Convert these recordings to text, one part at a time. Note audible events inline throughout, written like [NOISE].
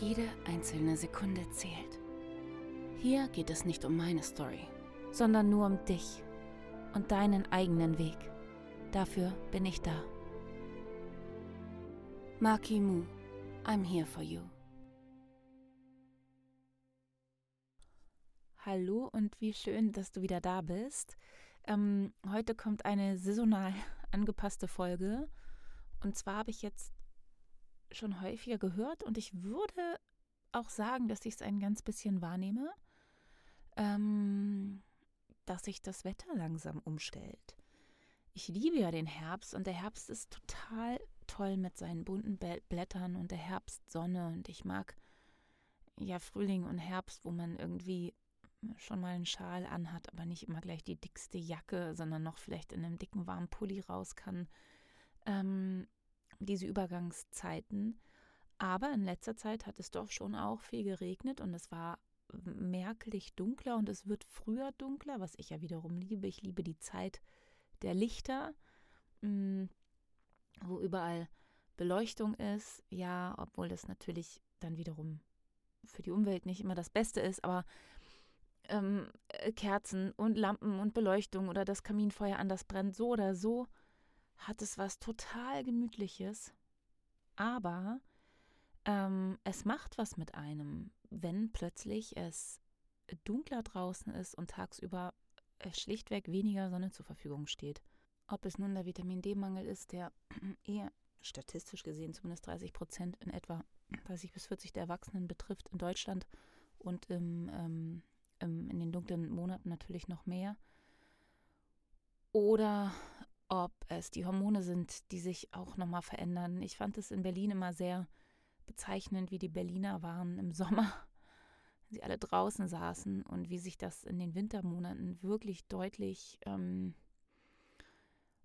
Jede einzelne Sekunde zählt. Hier geht es nicht um meine Story, sondern nur um dich und deinen eigenen Weg. Dafür bin ich da. Maki Mu, I'm here for you. Hallo und wie schön, dass du wieder da bist. Ähm, heute kommt eine saisonal [LAUGHS] angepasste Folge. Und zwar habe ich jetzt schon häufiger gehört und ich würde auch sagen, dass ich es ein ganz bisschen wahrnehme, ähm, dass sich das Wetter langsam umstellt. Ich liebe ja den Herbst und der Herbst ist total toll mit seinen bunten Blättern und der Herbstsonne und ich mag ja Frühling und Herbst, wo man irgendwie schon mal einen Schal anhat, aber nicht immer gleich die dickste Jacke, sondern noch vielleicht in einem dicken warmen Pulli raus kann. Ähm, diese Übergangszeiten. Aber in letzter Zeit hat es doch schon auch viel geregnet und es war merklich dunkler und es wird früher dunkler, was ich ja wiederum liebe. Ich liebe die Zeit der Lichter, mm, wo überall Beleuchtung ist. Ja, obwohl das natürlich dann wiederum für die Umwelt nicht immer das Beste ist, aber ähm, äh, Kerzen und Lampen und Beleuchtung oder das Kaminfeuer anders brennt, so oder so, hat es was total Gemütliches. Aber ähm, es macht was mit einem, wenn plötzlich es dunkler draußen ist und tagsüber äh, schlichtweg weniger Sonne zur Verfügung steht. Ob es nun der Vitamin D-Mangel ist, der [CLEARS THROAT] eher statistisch gesehen zumindest 30 Prozent in etwa 30 bis 40 der Erwachsenen betrifft in Deutschland und im ähm, ähm, in den dunklen Monaten natürlich noch mehr. Oder ob es die Hormone sind, die sich auch nochmal verändern. Ich fand es in Berlin immer sehr bezeichnend, wie die Berliner waren im Sommer, [LAUGHS] sie alle draußen saßen und wie sich das in den Wintermonaten wirklich deutlich ähm,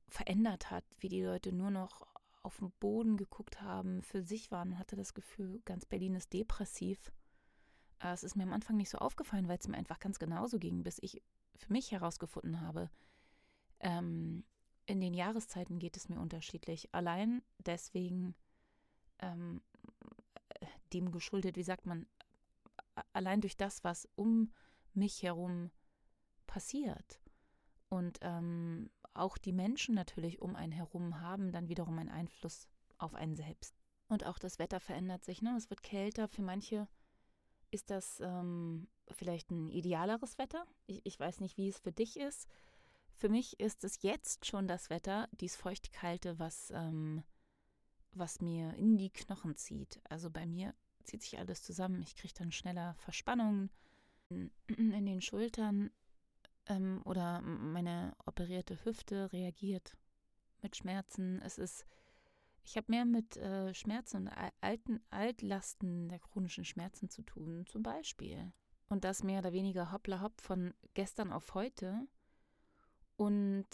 verändert hat, wie die Leute nur noch auf den Boden geguckt haben, für sich waren und hatte das Gefühl, ganz Berlin ist depressiv. Äh, es ist mir am Anfang nicht so aufgefallen, weil es mir einfach ganz genauso ging, bis ich für mich herausgefunden habe, ähm, in den Jahreszeiten geht es mir unterschiedlich. Allein deswegen ähm, dem geschuldet, wie sagt man, allein durch das, was um mich herum passiert. Und ähm, auch die Menschen natürlich um einen herum haben dann wiederum einen Einfluss auf einen selbst. Und auch das Wetter verändert sich. Ne? Es wird kälter. Für manche ist das ähm, vielleicht ein idealeres Wetter. Ich, ich weiß nicht, wie es für dich ist. Für mich ist es jetzt schon das Wetter, dies feuchtkalte, was, ähm, was mir in die Knochen zieht. Also bei mir zieht sich alles zusammen. Ich kriege dann schneller Verspannungen in, den Schultern ähm, oder meine operierte Hüfte reagiert mit Schmerzen. Es ist ich habe mehr mit äh, Schmerzen und alten Altlasten der chronischen Schmerzen zu tun, zum Beispiel. Und das mehr oder weniger hoppla hopp von gestern auf heute. Und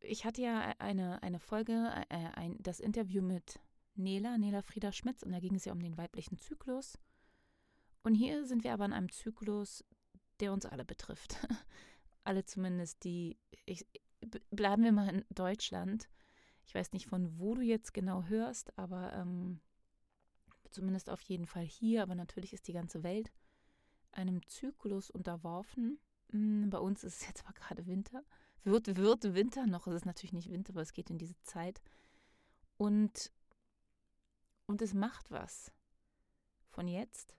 ich hatte ja eine, eine Folge, äh, ein, das Interview mit Nela, Nela Frieda Schmitz, und da ging es ja um den weiblichen Zyklus. Und hier sind wir aber in einem Zyklus, der uns alle betrifft. [LAUGHS] alle zumindest, die, ich, bleiben wir mal in Deutschland, ich weiß nicht, von wo du jetzt genau hörst, aber ähm, zumindest auf jeden Fall hier, aber natürlich ist die ganze Welt einem Zyklus unterworfen. Hm, bei uns ist es jetzt aber gerade Winter. Wird, wird Winter noch. Es ist natürlich nicht Winter, aber es geht in diese Zeit. Und, und es macht was. Von jetzt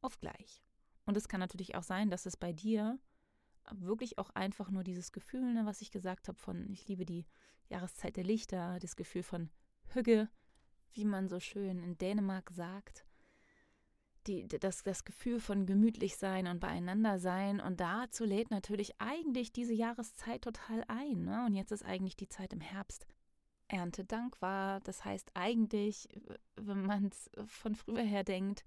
auf gleich. Und es kann natürlich auch sein, dass es bei dir wirklich auch einfach nur dieses Gefühl, ne, was ich gesagt habe, von ich liebe die Jahreszeit der Lichter, das Gefühl von Hügge, wie man so schön in Dänemark sagt. Die, das, das Gefühl von gemütlich sein und beieinander sein. Und dazu lädt natürlich eigentlich diese Jahreszeit total ein. Ne? Und jetzt ist eigentlich die Zeit im Herbst. Erntedank war. Das heißt eigentlich, wenn man es von früher her denkt,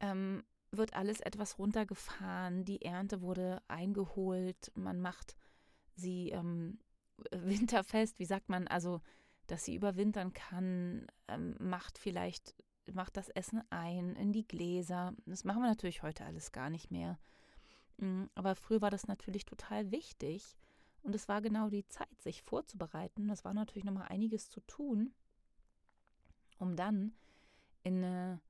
ähm, wird alles etwas runtergefahren. Die Ernte wurde eingeholt. Man macht sie ähm, winterfest. Wie sagt man? Also, dass sie überwintern kann. Ähm, macht vielleicht macht das Essen ein in die Gläser. Das machen wir natürlich heute alles gar nicht mehr. Mm, aber früher war das natürlich total wichtig. Und es war genau die Zeit, sich vorzubereiten. Das war natürlich nochmal einiges zu tun, um dann in eine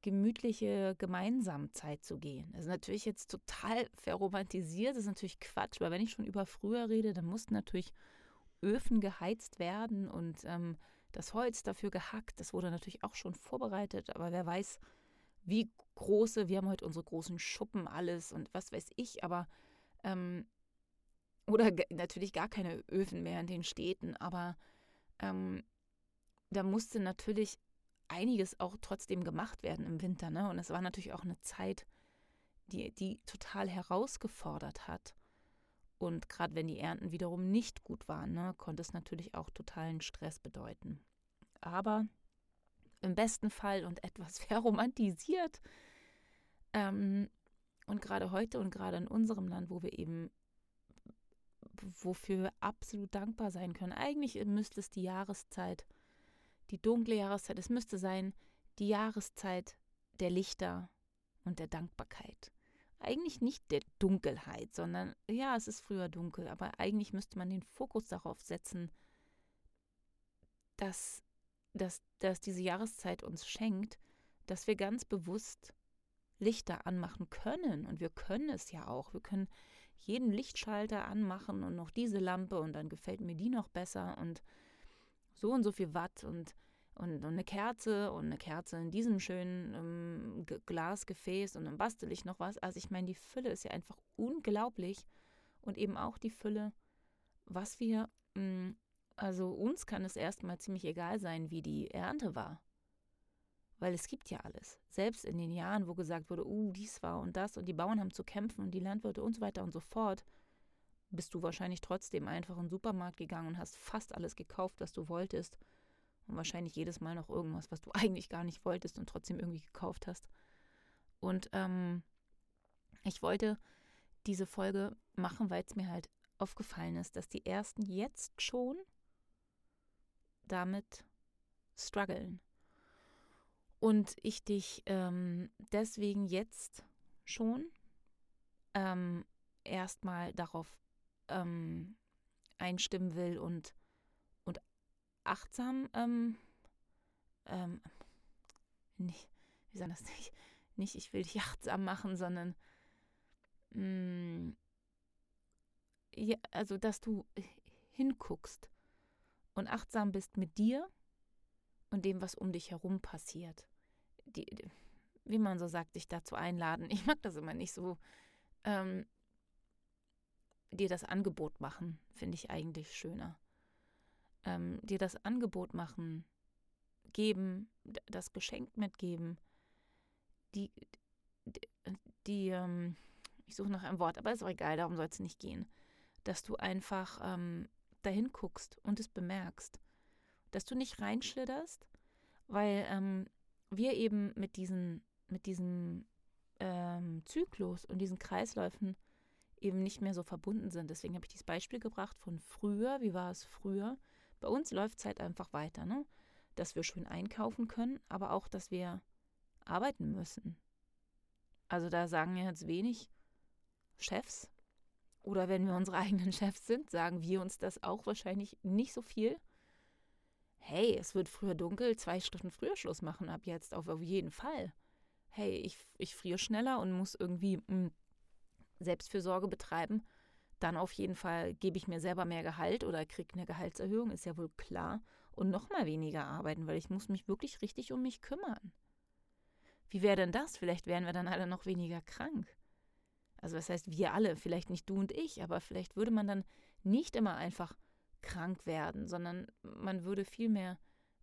gemütliche Gemeinsamzeit zu gehen. Das ist natürlich jetzt total verromantisiert, das ist natürlich Quatsch, weil wenn ich schon über früher rede, dann mussten natürlich Öfen geheizt werden und ähm, das Holz dafür gehackt. Das wurde natürlich auch schon vorbereitet, aber wer weiß, wie große, wir haben heute unsere großen Schuppen, alles und was weiß ich, aber ähm, oder natürlich gar keine Öfen mehr in den Städten, aber ähm, da musste natürlich einiges auch trotzdem gemacht werden im Winter. Ne? Und es war natürlich auch eine Zeit, die, die total herausgefordert hat. Und gerade wenn die Ernten wiederum nicht gut waren, ne, konnte es natürlich auch totalen Stress bedeuten. Aber im besten Fall und etwas [LAUGHS] verromantisiert. Ähm, und gerade heute und gerade in unserem Land, wo wir eben, wofür wir absolut dankbar sein können. Eigentlich müsste es die Jahreszeit, die dunkle Jahreszeit, es müsste sein die Jahreszeit der Lichter und der Dankbarkeit eigentlich nicht der Dunkelheit, sondern ja, es ist früher dunkel, aber eigentlich müsste man den Fokus darauf setzen, dass, dass, dass diese Jahreszeit uns schenkt, dass wir ganz bewusst Lichter anmachen können. Und wir können es ja auch. Wir können jeden Lichtschalter anmachen und noch diese Lampe und dann gefällt mir die noch besser und so und so viel Watt und und, und eine Kerze und eine Kerze in diesem schönen ähm, Glasgefäß und dann bastel ich noch was. Also ich meine, die Fülle ist ja einfach unglaublich und eben auch die Fülle, was wir, mm, also uns kann es erstmal ziemlich egal sein, wie die Ernte war. Weil es gibt ja alles. Selbst in den Jahren, wo gesagt wurde, uh, dies war und das und die Bauern haben zu kämpfen und die Landwirte und so weiter und so fort, bist du wahrscheinlich trotzdem einfach in den Supermarkt gegangen und hast fast alles gekauft, was du wolltest und wahrscheinlich jedes Mal noch irgendwas, was du [LAUGHS] eigentlich gar nicht wolltest und trotzdem irgendwie gekauft hast. Und ähm, ich wollte diese Folge machen, weil es mir halt aufgefallen ist, dass die ersten jetzt schon damit strugglen. Und ich dich ähm, deswegen jetzt schon ähm, erstmal darauf ähm, einstimmen will und achtsam, ähm, ähm, nicht, wie sagen das nicht, nicht, ich will dich [LAUGHS] achtsam machen, sondern mh, mm, ja, also, dass du hinguckst und achtsam bist mit dir und dem, was um dich herum passiert. Die, wie man so sagt, dich dazu einladen. [LAUGHS] Ich mag das immer nicht so. Ähm, dir das Angebot machen, finde ich eigentlich schöner ähm, dir das Angebot machen, geben, das Geschenk mitgeben, die, die, die ähm, ich suche nach einem Wort, aber ist auch egal, darum soll es nicht gehen, dass du einfach ähm, dahin guckst und es bemerkst, dass du nicht reinschlitterst, weil ähm, wir eben mit diesen, mit diesem ähm, Zyklus und diesen Kreisläufen eben nicht mehr so verbunden sind. Deswegen habe ich dieses Beispiel gebracht von früher, wie war es früher? Bei uns läuft es halt einfach weiter, ne? Dass wir schön einkaufen können, aber auch, dass wir arbeiten müssen. Also da sagen jetzt wenig Chefs, oder wenn wir unsere [LAUGHS] eigenen Chefs sind, sagen wir uns das auch wahrscheinlich nicht so viel. Hey, es wird früher dunkel, zwei Stunden früher Schluss machen ab jetzt, auf, jeden Fall. Hey, ich, ich friere schneller und muss irgendwie mh, hm, Selbstfürsorge betreiben dann auf jeden Fall gebe ich mir selber mehr Gehalt oder kriege eine Gehaltserhöhung, ist ja wohl klar. Und noch mal weniger arbeiten, weil ich muss mich wirklich richtig um mich kümmern. Wie wäre denn das? Vielleicht wären wir dann alle noch weniger krank. Also das heißt, wir alle, vielleicht nicht du und ich, aber vielleicht würde man dann nicht immer einfach krank werden, sondern man würde vielmehr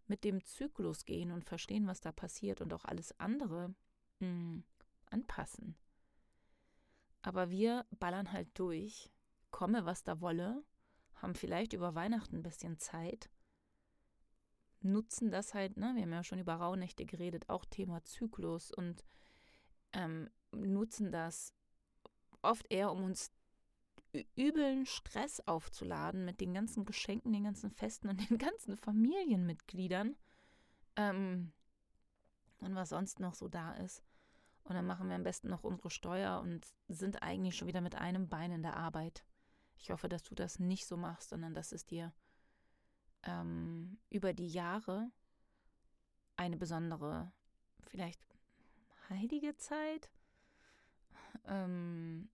mit dem Zyklus gehen und verstehen, was da passiert und auch alles andere mh, hm, anpassen. Aber wir ballern halt durch komme, was da wolle, haben vielleicht über Weihnachten ein bisschen Zeit nutzen das halt, ne? Wir haben ja schon über Rauhnächte geredet, auch Thema Zyklus und ähm, nutzen das oft eher, um uns übeln Stress aufzuladen mit den ganzen Geschenken, den ganzen Festen und [LAUGHS] den ganzen Familienmitgliedern ähm, und was sonst noch so da ist. Und dann machen wir am besten noch unsere Steuer und sind eigentlich schon wieder mit einem Bein in der Arbeit. Ich hoffe, dass du das nicht so machst, sondern dass es dir ähm, über die Jahre eine besondere, vielleicht heilige Zeit, ähm,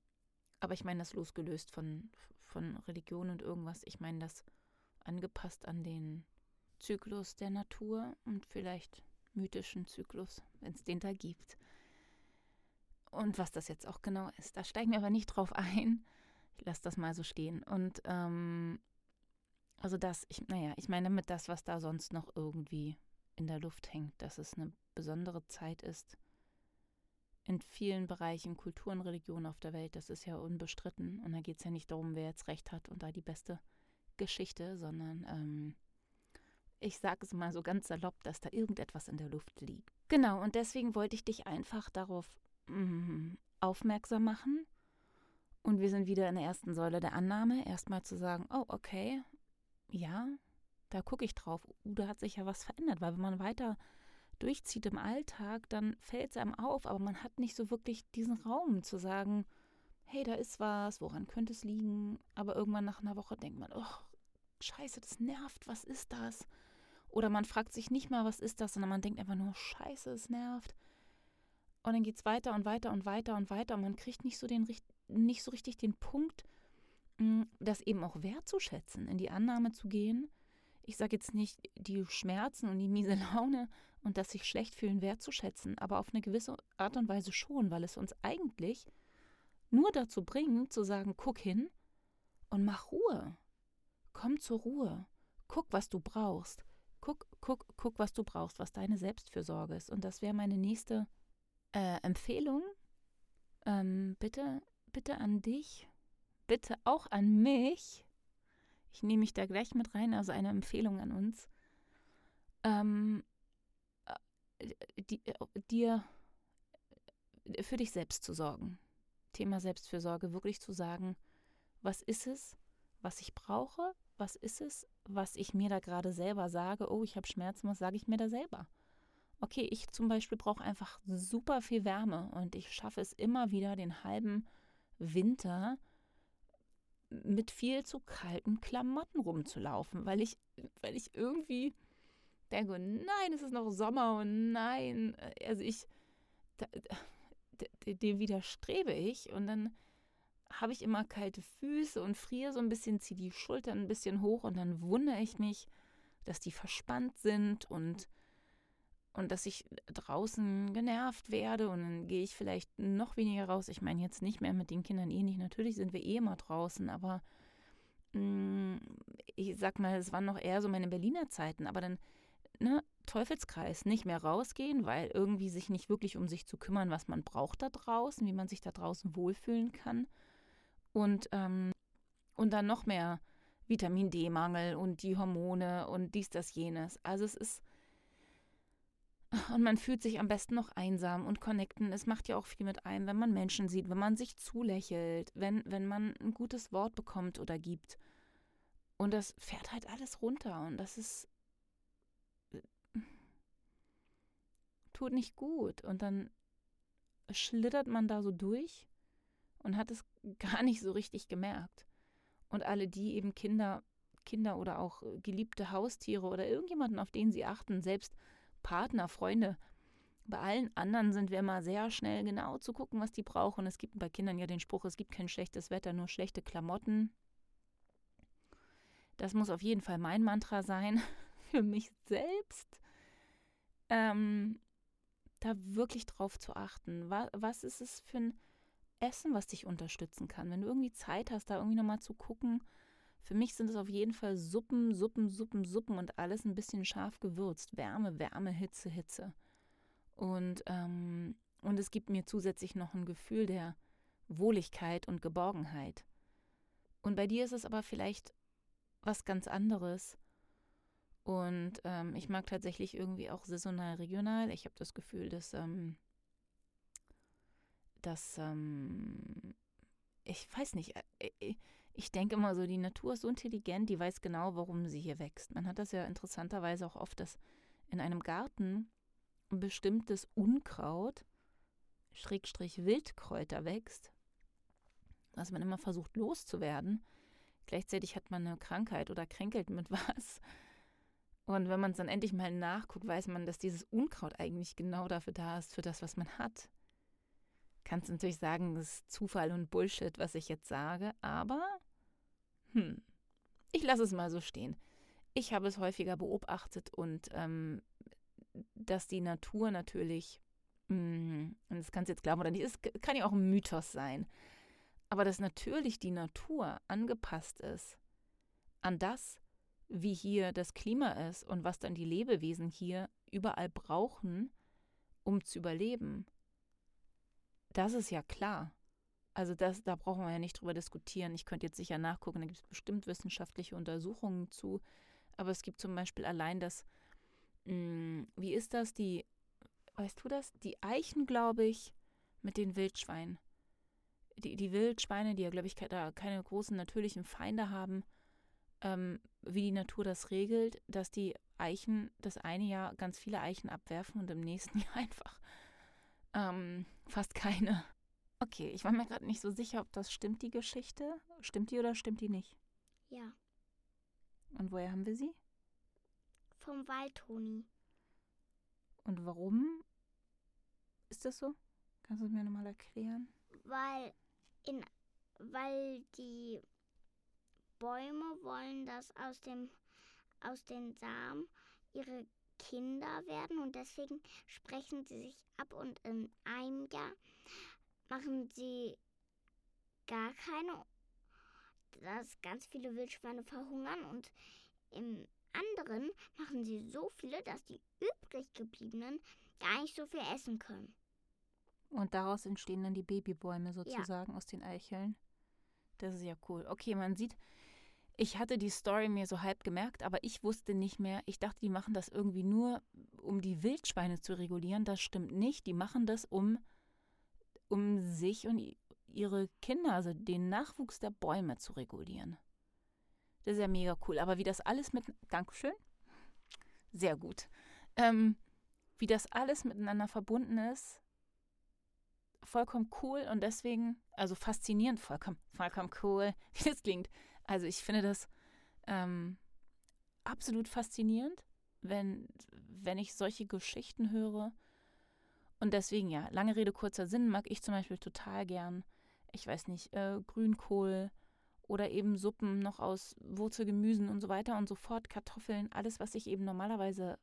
aber ich meine das losgelöst von, von Religion und irgendwas. Ich meine das angepasst an den Zyklus der Natur und vielleicht mythischen Zyklus, wenn es den da gibt. Und was das jetzt auch genau ist, da steigen wir aber nicht drauf ein. Ich lasse das mal so stehen. Und ähm, also das, ich, naja, ich meine damit das, was da sonst noch irgendwie in der Luft hängt, dass es eine besondere Zeit ist. In vielen Bereichen Kultur und Religion auf der Welt, das ist ja unbestritten. Und da geht es ja nicht darum, wer jetzt recht hat und da die beste Geschichte, sondern ähm, ich sage es mal so ganz salopp, dass da irgendetwas in der Luft liegt. Genau, und deswegen wollte ich dich einfach darauf mm, aufmerksam machen. Und wir sind wieder in der ersten Säule der Annahme. Erstmal zu sagen, oh, okay, ja, da gucke ich drauf. Uh, da hat sich ja was verändert, weil wenn man weiter durchzieht im Alltag, dann fällt es einem auf, aber man hat nicht so wirklich diesen Raum zu sagen, hey, da ist was, woran könnte es liegen? Aber irgendwann nach einer Woche denkt man, oh, scheiße, das nervt, was ist das? Oder man fragt sich nicht mal, was ist das, sondern man denkt einfach nur, scheiße, es nervt. Und dann geht es weiter und weiter und weiter und weiter und man kriegt nicht so, den, nicht so richtig den Punkt, mm, das eben auch wertzuschätzen, in die Annahme zu gehen. Ich sage jetzt nicht, die Schmerzen und die miese Laune und das sich schlecht fühlen wertzuschätzen, aber auf eine gewisse Art und Weise schon, weil es uns eigentlich nur dazu bringt, zu sagen, guck hin und mach Ruhe. Komm zur Ruhe. Guck, was du brauchst. Guck, guck, guck, was du brauchst, was deine Selbstfürsorge ist. Und das wäre meine nächste äh, Empfehlung. Ähm, bitte, bitte an dich, bitte auch an mich. Ich nehme mich da gleich mit rein, also eine Empfehlung an uns. Ähm, äh, äh, dir äh, für dich selbst zu sorgen. Thema Selbstfürsorge, wirklich zu sagen, was ist es, was ich brauche, was ist es, was ich mir da gerade selber sage, oh, ich habe Schmerzen, was sage ich mir da selber? Okay, ich zum Beispiel brauche einfach super viel Wärme und ich schaffe es immer wieder, den halben Winter mit viel zu kalten Klamotten rumzulaufen, weil ich, weil ich irgendwie denke, nein, es ist noch Sommer und nein, also ich, dem widerstrebe ich und dann habe ich immer kalte Füße und friere so ein bisschen, ziehe die Schultern ein bisschen hoch und dann wundere ich mich, dass die verspannt sind und, und dass ich draußen genervt werde und dann gehe ich vielleicht noch weniger raus. Ich meine jetzt nicht mehr mit den Kindern eh nicht. Natürlich sind wir eh immer draußen, aber mh, mm, ich sag mal, es waren noch eher so meine Berliner Zeiten, aber dann, ne, Teufelskreis, nicht mehr rausgehen, weil irgendwie sich nicht wirklich um sich zu kümmern, was man braucht da draußen, wie man sich da draußen wohlfühlen kann und, ähm, und dann noch mehr Vitamin D-Mangel und die Hormone und dies, das, jenes. Also es ist. Und man fühlt sich am besten noch einsam und connecten. Es macht ja auch viel mit einem, wenn man Menschen sieht, wenn man sich zulächelt, wenn, wenn man ein gutes Wort bekommt oder gibt. Und das fährt halt alles runter und das ist. tut nicht gut. Und dann schlittert man da so durch und hat es [LAUGHS] gar nicht so richtig gemerkt. Und alle, die eben Kinder, Kinder oder auch äh, geliebte Haustiere oder irgendjemanden, auf den sie achten, selbst Partner, Freunde, bei allen anderen sind wir immer sehr schnell genau zu gucken, was die brauchen. Es gibt bei Kindern ja den Spruch, es gibt kein schlechtes Wetter, nur schlechte Klamotten. Das muss auf jeden Fall mein Mantra sein [LAUGHS] für mich selbst. Ähm, da wirklich drauf zu achten. Was, was ist es für ein Essen, was dich unterstützen kann. Wenn du irgendwie Zeit hast, da irgendwie nochmal zu gucken. Für mich sind es auf jeden Fall Suppen, Suppen, Suppen, Suppen und alles ein bisschen scharf gewürzt. Wärme, Wärme, Hitze, Hitze. Und, ähm, und es gibt mir zusätzlich noch ein Gefühl der Wohligkeit und Geborgenheit. Und bei dir ist es aber vielleicht was ganz anderes. Und ähm, ich mag tatsächlich irgendwie auch saisonal regional. Ich habe das Gefühl, dass, ähm, dass ähm, ich weiß nicht, äh, äh, ich denke immer so, die Natur ist so intelligent, die weiß genau, warum sie hier wächst. Man hat das ja interessanterweise auch oft, dass in einem Garten ein bestimmtes Unkraut, Schrägstrich Wildkräuter wächst, was man immer versucht loszuwerden. Gleichzeitig hat man eine Krankheit oder kränkelt mit [LAUGHS] was. Und wenn man es dann endlich mal nachguckt, weiß man, dass dieses Unkraut eigentlich genau dafür da ist, für das, was man hat. Kannst natürlich sagen, das ist Zufall und Bullshit, was ich jetzt sage, aber hm, ich lasse es mal so stehen. Ich habe es häufiger beobachtet und ähm, dass die Natur natürlich, mh, hm, und das kannst du jetzt glauben oder nicht, es kann ja auch ein Mythos sein, aber dass natürlich die Natur angepasst ist an das, wie hier das Klima ist und was dann die Lebewesen hier überall brauchen, um zu überleben. Das ist ja klar. Also das, da brauchen wir ja nicht drüber diskutieren. Ich könnte jetzt sicher nachgucken, da gibt es bestimmt wissenschaftliche Untersuchungen zu. Aber es gibt zum Beispiel allein das, mh, hm, wie ist das, die, weißt du das? Die Eichen, glaube ich, mit den Wildschweinen. Die, die Wildschweine, die ja, glaube ich, da keine großen natürlichen Feinde haben, ähm, wie die Natur das regelt, dass die Eichen das eine Jahr ganz viele Eichen abwerfen und im nächsten [LAUGHS] Jahr einfach ähm, fast keine. Okay, ich war mir gerade nicht so sicher, ob das stimmt, die Geschichte. Stimmt die oder stimmt die nicht? Ja. Und woher haben wir sie? Vom Waldtoni. Und warum ist das so? Kannst du es mir nochmal erklären? Weil in weil die Bäume wollen, dass aus, dem, aus den Samen ihre Kinder werden und deswegen sprechen sie sich ab und in einem Jahr machen sie gar keine, dass ganz viele Wildschweine verhungern und im anderen machen sie so viele, dass die übrig gebliebenen gar nicht so viel essen können. Und daraus entstehen dann die Babybäume sozusagen ja. aus den Eicheln. Das ist ja cool. Okay, man sieht, ich hatte die Story mir so halb gemerkt, aber ich wusste nicht mehr. Ich dachte, die machen das irgendwie nur, um die Wildschweine zu regulieren. Das stimmt nicht. Die machen das, um, um sich und ihre Kinder, also den Nachwuchs der Bäume zu regulieren. Das ist ja mega cool. Aber wie das alles mit. Dankeschön. Sehr gut. Ähm, wie das alles miteinander verbunden ist, vollkommen cool und deswegen, also faszinierend, vollkommen, vollkommen cool, [LAUGHS] wie das klingt. Also ich finde das ähm, absolut faszinierend, wenn, wenn ich solche Geschichten höre. Und deswegen, ja, lange Rede, kurzer Sinn, mag ich zum Beispiel total gern, ich weiß nicht, äh, Grünkohl oder eben Suppen noch aus Wurzelgemüsen und so weiter und so fort, Kartoffeln, alles, was ich eben normalerweise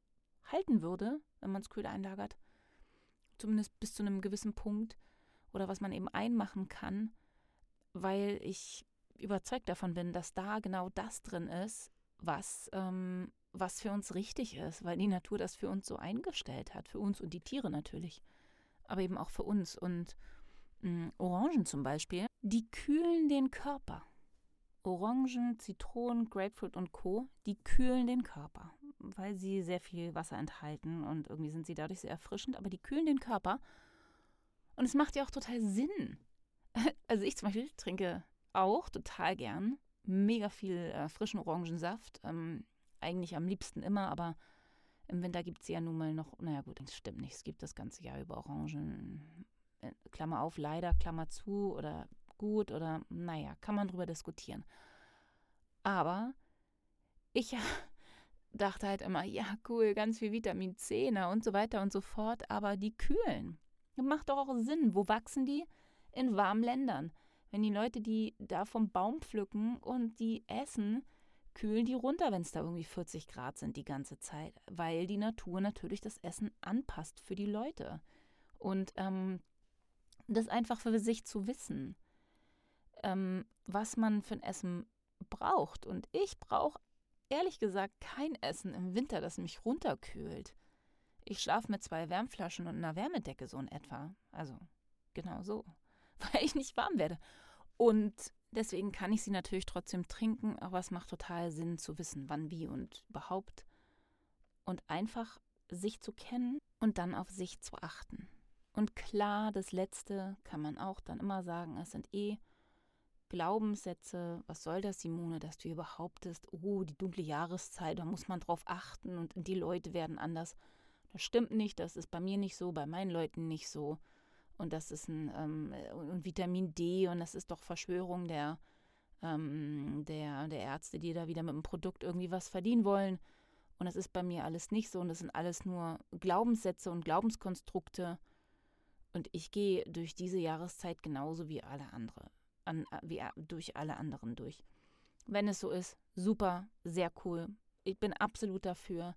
halten würde, wenn man es kühl einlagert, zumindest bis zu einem gewissen Punkt, oder was man eben einmachen kann, weil ich überzeugt davon bin, dass da genau das drin ist, was, ähm, was für uns richtig ist, weil die Natur das für uns so eingestellt hat, für uns und die Tiere natürlich, aber eben auch für uns. Und mh, hm, Orangen zum Beispiel, die kühlen den Körper. Orangen, Zitronen, Grapefruit und Co., die kühlen den Körper, weil sie sehr viel Wasser enthalten und irgendwie sind sie dadurch sehr erfrischend, aber die kühlen den Körper. Und es macht ja auch total Sinn. [LAUGHS] Also ich zum Beispiel trinke auch total gern. Mega viel äh, frischen Orangensaft. Ähm, eigentlich am liebsten immer, aber im Winter gibt es ja nun mal noch, naja gut, das stimmt nicht. Es gibt das ganze Jahr über Orangen. Äh, Klammer auf, leider, Klammer zu oder gut oder naja, kann man drüber diskutieren. Aber ich [LAUGHS] dachte halt immer, ja, cool, ganz viel Vitamin C na, und so weiter und so fort, aber die kühlen. Macht doch auch Sinn. Wo wachsen die? In warmen Ländern. Wenn die Leute die da vom Baum pflücken und die essen, kühlen die runter, wenn es da irgendwie 40 Grad sind die ganze Zeit, weil die Natur natürlich das Essen anpasst für die Leute. Und ähm, das einfach für sich zu wissen, ähm, was man für ein Essen braucht. Und ich brauche ehrlich gesagt kein Essen im Winter, das mich runterkühlt. Ich schlafe mit zwei Wärmflaschen und einer Wärmedecke so in etwa. Also genau so. [LAUGHS] weil ich nicht warm werde. Und deswegen kann ich sie natürlich trotzdem trinken, aber es macht total Sinn zu wissen, wann, wie und überhaupt. und einfach sich zu kennen und dann auf sich zu achten. Und klar, das Letzte kann man auch dann immer sagen, es sind eh Glaubenssätze. Was soll das, Simone, dass du hier behauptest, oh, die dunkle Jahreszeit, da muss man drauf achten und die Leute werden anders. Das stimmt nicht, das ist bei mir nicht so, bei meinen Leuten nicht so. Und das ist ein ähm, und Vitamin D und das ist doch Verschwörung der, ähm, der, der Ärzte, die da wieder mit dem Produkt irgendwie was verdienen wollen. Und das ist bei mir alles nicht so und das sind alles nur Glaubenssätze und Glaubenskonstrukte. Und ich gehe durch diese Jahreszeit genauso wie alle andere, an, äh, wie äh, durch alle anderen durch. Wenn es so ist, super, sehr cool. Ich bin absolut dafür.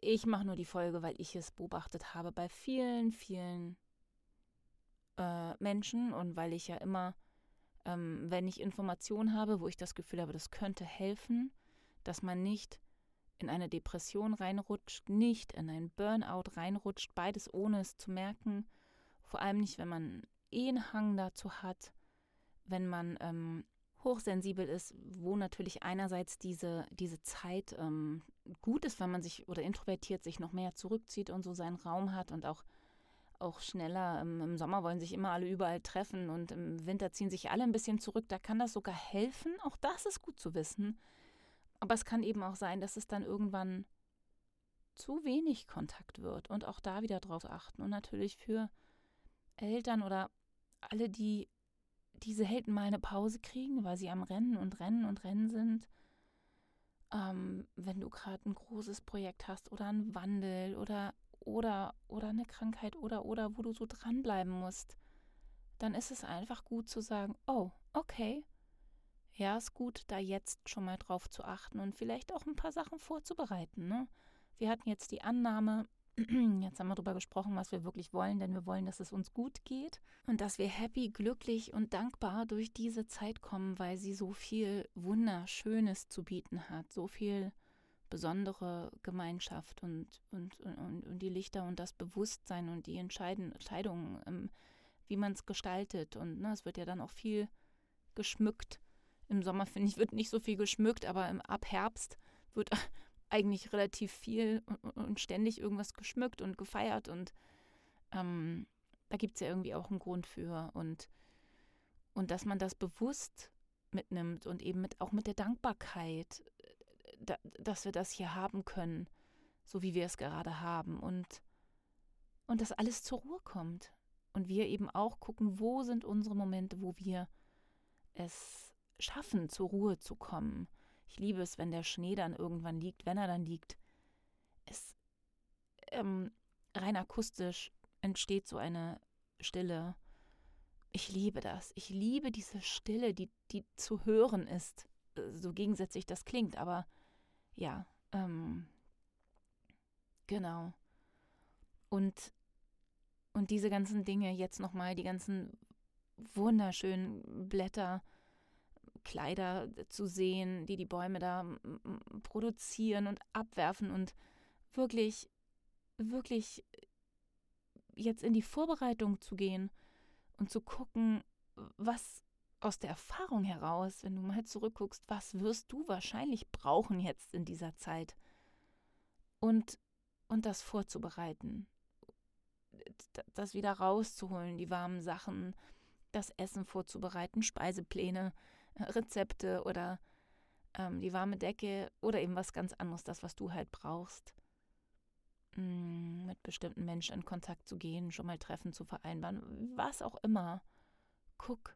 Ich mache nur die Folge, weil ich es beobachtet habe bei vielen, vielen äh, Menschen und weil ich ja immer, ähm, wenn ich Informationen habe, wo ich das Gefühl habe, das könnte helfen, dass man nicht in eine Depression reinrutscht, nicht in einen Burnout reinrutscht, beides ohne es zu merken, vor allem nicht, wenn man eh einen Hang dazu hat, wenn man ähm, hochsensibel ist, wo natürlich einerseits diese, diese Zeit ähm, gut ist, wenn man sich oder introvertiert sich noch mehr zurückzieht und so seinen Raum hat und auch auch schneller. Im Sommer wollen sich immer alle überall treffen und im Winter ziehen sich alle ein bisschen zurück. Da kann das sogar helfen. Auch das ist gut zu wissen. Aber es kann eben auch sein, dass es dann irgendwann zu wenig Kontakt wird und auch da wieder drauf achten. Und natürlich für Eltern oder alle, die diese Helden mal eine Pause kriegen, weil sie am Rennen und Rennen und Rennen sind. Ähm, wenn du gerade ein großes Projekt hast oder einen Wandel oder oder, oder eine Krankheit oder, oder, wo du so dranbleiben musst, dann ist es einfach gut zu sagen, oh, okay, ja, ist gut, da jetzt schon mal drauf zu achten und vielleicht auch ein paar Sachen vorzubereiten. Ne? Wir hatten jetzt die Annahme, [CLEARS THROAT] jetzt haben wir darüber gesprochen, was wir wirklich wollen, denn wir wollen, dass es uns gut geht und dass wir happy, glücklich und dankbar durch diese Zeit kommen, weil sie so viel Wunderschönes zu bieten hat, so viel besondere Gemeinschaft und, und, und, und die Lichter und das Bewusstsein und die Entscheidungen, ähm, wie man es gestaltet. Und ne, es wird ja dann auch viel geschmückt. Im Sommer, [LAUGHS] finde ich, wird nicht so viel geschmückt, aber im, ab Herbst wird [LAUGHS] eigentlich relativ viel und, und ständig irgendwas geschmückt und gefeiert. Und ähm, da gibt es ja irgendwie auch einen Grund für. Und, und dass man das bewusst mitnimmt und eben mit, auch mit der Dankbarkeit da, dass wir das hier haben können, so wie wir es gerade haben und, und dass alles zur Ruhe kommt. Und wir eben auch gucken, wo sind unsere Momente, wo wir es schaffen, zur Ruhe zu kommen. Ich liebe es, wenn der Schnee dann irgendwann liegt, wenn er dann liegt. Es ähm, rein akustisch entsteht so eine Stille. Ich liebe das. Ich liebe diese Stille, die, die zu hören ist. So gegensätzlich das klingt, aber ja, ähm, genau. Und, und diese ganzen Dinge jetzt nochmal, die ganzen wunderschönen Blätter, Kleider zu sehen, die die Bäume da produzieren und abwerfen und wirklich, wirklich jetzt in die Vorbereitung zu gehen und zu gucken, was aus der Erfahrung heraus, wenn du mal zurückguckst, was wirst du wahrscheinlich brauchen jetzt in dieser Zeit? Und, und das vorzubereiten, das wieder rauszuholen, die warmen Sachen, das Essen vorzubereiten, Speisepläne, äh, Rezepte oder ähm, die warme Decke oder eben was ganz anderes, das, was du halt brauchst. Mm, mit bestimmten Menschen in Kontakt zu gehen, schon mal Treffen zu vereinbaren, was auch immer. Guck,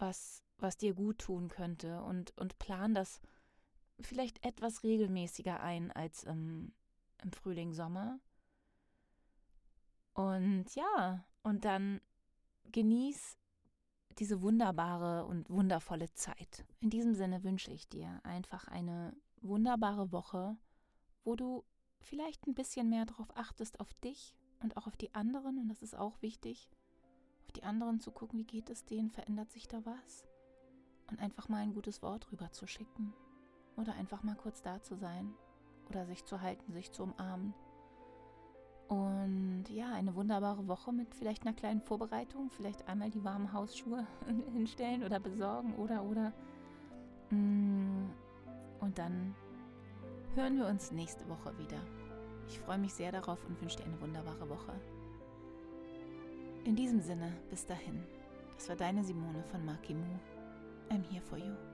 was, was dir gut tun könnte und, und plan das vielleicht etwas regelmäßiger ein als im, im Frühling, Sommer. Und ja, und dann genieß diese wunderbare und wundervolle Zeit. In diesem Sinne wünsche ich dir einfach eine wunderbare Woche, wo du vielleicht ein bisschen mehr darauf achtest, auf dich und auch auf die anderen, und das ist auch wichtig, die anderen zu gucken, wie geht es denen, verändert sich da was? Und einfach mal ein gutes Wort rüber zu schicken. Oder einfach mal kurz da zu sein. Oder sich zu halten, sich zu umarmen. Und ja, eine wunderbare Woche mit vielleicht einer kleinen Vorbereitung. Vielleicht einmal die warmen Hausschuhe [LAUGHS] hinstellen oder besorgen oder oder. Mm, und dann hören wir uns nächste Woche wieder. Ich freue mich sehr darauf und wünsche dir eine wunderbare Woche. In diesem Sinne, bis dahin. Das war deine Simone von Markimu. I'm here for you.